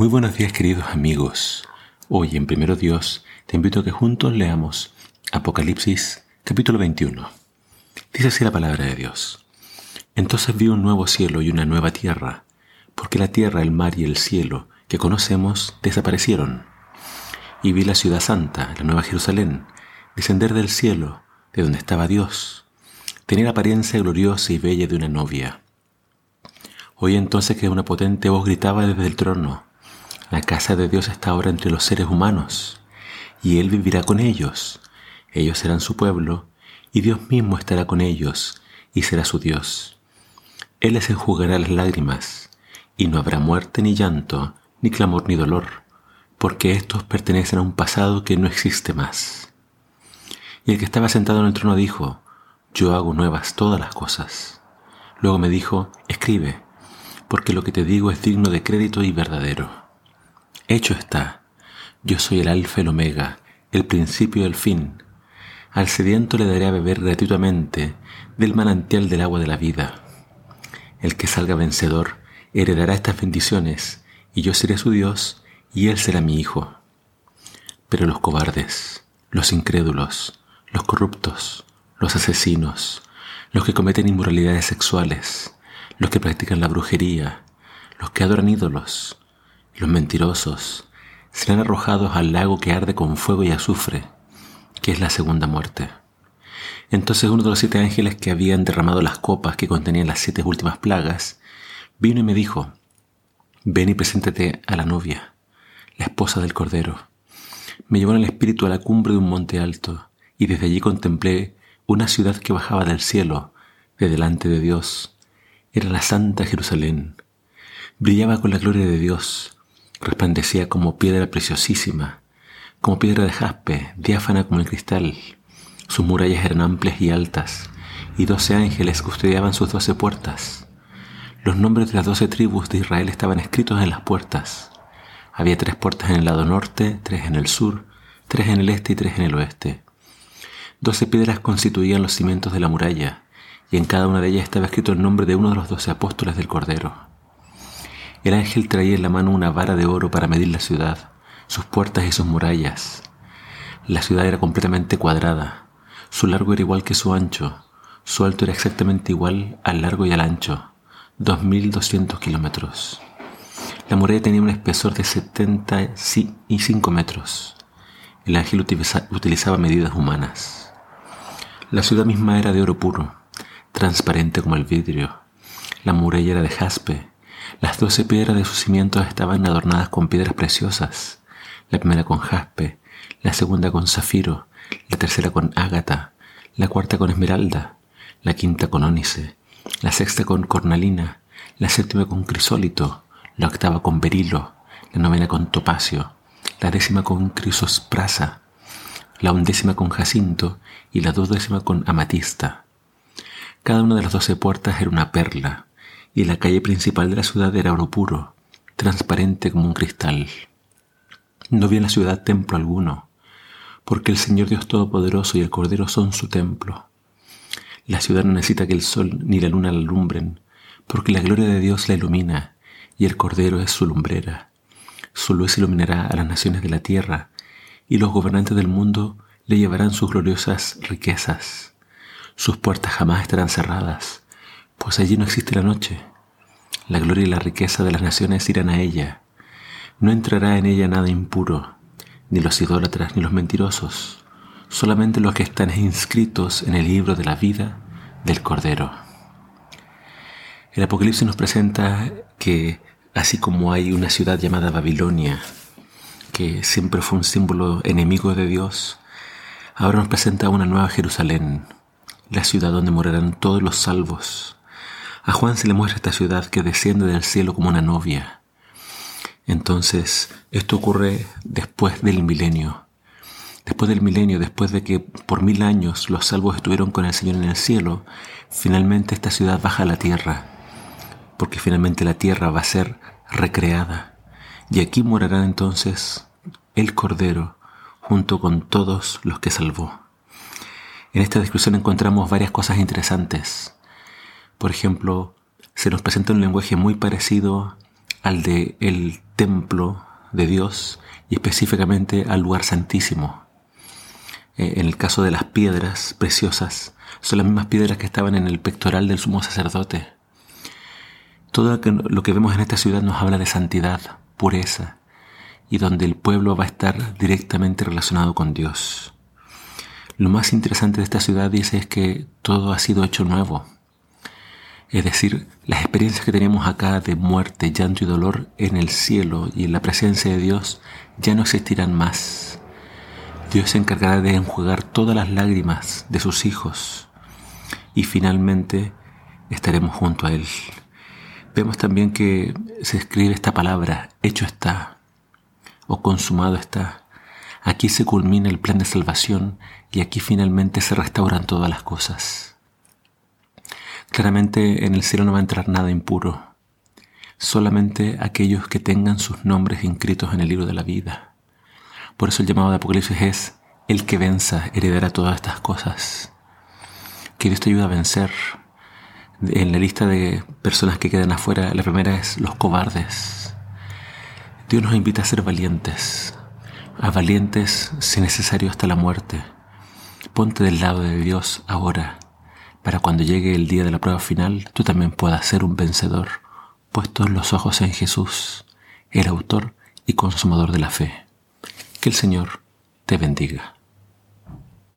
Muy buenos días queridos amigos. Hoy en Primero Dios te invito a que juntos leamos Apocalipsis capítulo 21. Dice así la palabra de Dios. Entonces vi un nuevo cielo y una nueva tierra, porque la tierra, el mar y el cielo que conocemos desaparecieron. Y vi la ciudad santa, la nueva Jerusalén, descender del cielo, de donde estaba Dios. Tenía la apariencia gloriosa y bella de una novia. Oí entonces que una potente voz gritaba desde el trono, la casa de Dios está ahora entre los seres humanos, y Él vivirá con ellos. Ellos serán su pueblo, y Dios mismo estará con ellos, y será su Dios. Él les enjugará las lágrimas, y no habrá muerte ni llanto, ni clamor ni dolor, porque estos pertenecen a un pasado que no existe más. Y el que estaba sentado en el trono dijo, Yo hago nuevas todas las cosas. Luego me dijo, Escribe, porque lo que te digo es digno de crédito y verdadero. Hecho está. Yo soy el alfa y el omega, el principio y el fin. Al sediento le daré a beber gratuitamente del manantial del agua de la vida. El que salga vencedor heredará estas bendiciones, y yo seré su Dios, y él será mi hijo. Pero los cobardes, los incrédulos, los corruptos, los asesinos, los que cometen inmoralidades sexuales, los que practican la brujería, los que adoran ídolos, los mentirosos serán arrojados al lago que arde con fuego y azufre, que es la segunda muerte. Entonces uno de los siete ángeles que habían derramado las copas que contenían las siete últimas plagas, vino y me dijo, ven y preséntate a la novia, la esposa del Cordero. Me llevó en el espíritu a la cumbre de un monte alto, y desde allí contemplé una ciudad que bajaba del cielo, de delante de Dios. Era la Santa Jerusalén. Brillaba con la gloria de Dios resplandecía como piedra preciosísima, como piedra de jaspe, diáfana como el cristal. Sus murallas eran amplias y altas, y doce ángeles custodiaban sus doce puertas. Los nombres de las doce tribus de Israel estaban escritos en las puertas. Había tres puertas en el lado norte, tres en el sur, tres en el este y tres en el oeste. Doce piedras constituían los cimientos de la muralla, y en cada una de ellas estaba escrito el nombre de uno de los doce apóstoles del Cordero. El ángel traía en la mano una vara de oro para medir la ciudad, sus puertas y sus murallas. La ciudad era completamente cuadrada. Su largo era igual que su ancho. Su alto era exactamente igual al largo y al ancho, 2.200 kilómetros. La muralla tenía un espesor de 75 metros. El ángel utilizaba medidas humanas. La ciudad misma era de oro puro, transparente como el vidrio. La muralla era de jaspe, las doce piedras de sus cimientos estaban adornadas con piedras preciosas, la primera con jaspe, la segunda con zafiro, la tercera con ágata, la cuarta con esmeralda, la quinta con ónice, la sexta con cornalina, la séptima con crisólito, la octava con berilo, la novena con topacio, la décima con crisosprasa, la undécima con jacinto y la duodécima con amatista. Cada una de las doce puertas era una perla, y la calle principal de la ciudad era oro puro, transparente como un cristal. No había en la ciudad templo alguno, porque el Señor Dios Todopoderoso y el Cordero son su templo. La ciudad no necesita que el sol ni la luna la alumbren, porque la gloria de Dios la ilumina y el Cordero es su lumbrera. Su luz iluminará a las naciones de la tierra, y los gobernantes del mundo le llevarán sus gloriosas riquezas. Sus puertas jamás estarán cerradas, pues allí no existe la noche. La gloria y la riqueza de las naciones irán a ella. No entrará en ella nada impuro, ni los idólatras ni los mentirosos, solamente los que están inscritos en el libro de la vida del Cordero. El Apocalipsis nos presenta que, así como hay una ciudad llamada Babilonia, que siempre fue un símbolo enemigo de Dios, ahora nos presenta una nueva Jerusalén, la ciudad donde morarán todos los salvos, a Juan se le muestra esta ciudad que desciende del cielo como una novia. Entonces, esto ocurre después del milenio. Después del milenio, después de que por mil años los salvos estuvieron con el Señor en el cielo, finalmente esta ciudad baja a la tierra, porque finalmente la tierra va a ser recreada. Y aquí morará entonces el Cordero junto con todos los que salvó. En esta descripción encontramos varias cosas interesantes. Por ejemplo, se nos presenta un lenguaje muy parecido al de el templo de Dios y específicamente al lugar santísimo. Eh, en el caso de las piedras preciosas, son las mismas piedras que estaban en el pectoral del sumo sacerdote. Todo lo que vemos en esta ciudad nos habla de santidad, pureza, y donde el pueblo va a estar directamente relacionado con Dios. Lo más interesante de esta ciudad, dice, es que todo ha sido hecho nuevo. Es decir, las experiencias que tenemos acá de muerte, llanto y dolor en el cielo y en la presencia de Dios ya no existirán más. Dios se encargará de enjuagar todas las lágrimas de sus hijos y finalmente estaremos junto a Él. Vemos también que se escribe esta palabra, hecho está o consumado está. Aquí se culmina el plan de salvación y aquí finalmente se restauran todas las cosas. Claramente en el cielo no va a entrar nada impuro, solamente aquellos que tengan sus nombres inscritos en el libro de la vida. Por eso el llamado de Apocalipsis es, el que venza heredará todas estas cosas. Que Dios te ayude a vencer. En la lista de personas que quedan afuera, la primera es los cobardes. Dios nos invita a ser valientes, a valientes si necesario hasta la muerte. Ponte del lado de Dios ahora para cuando llegue el día de la prueba final tú también puedas ser un vencedor, puestos los ojos en Jesús, el autor y consumador de la fe. Que el Señor te bendiga.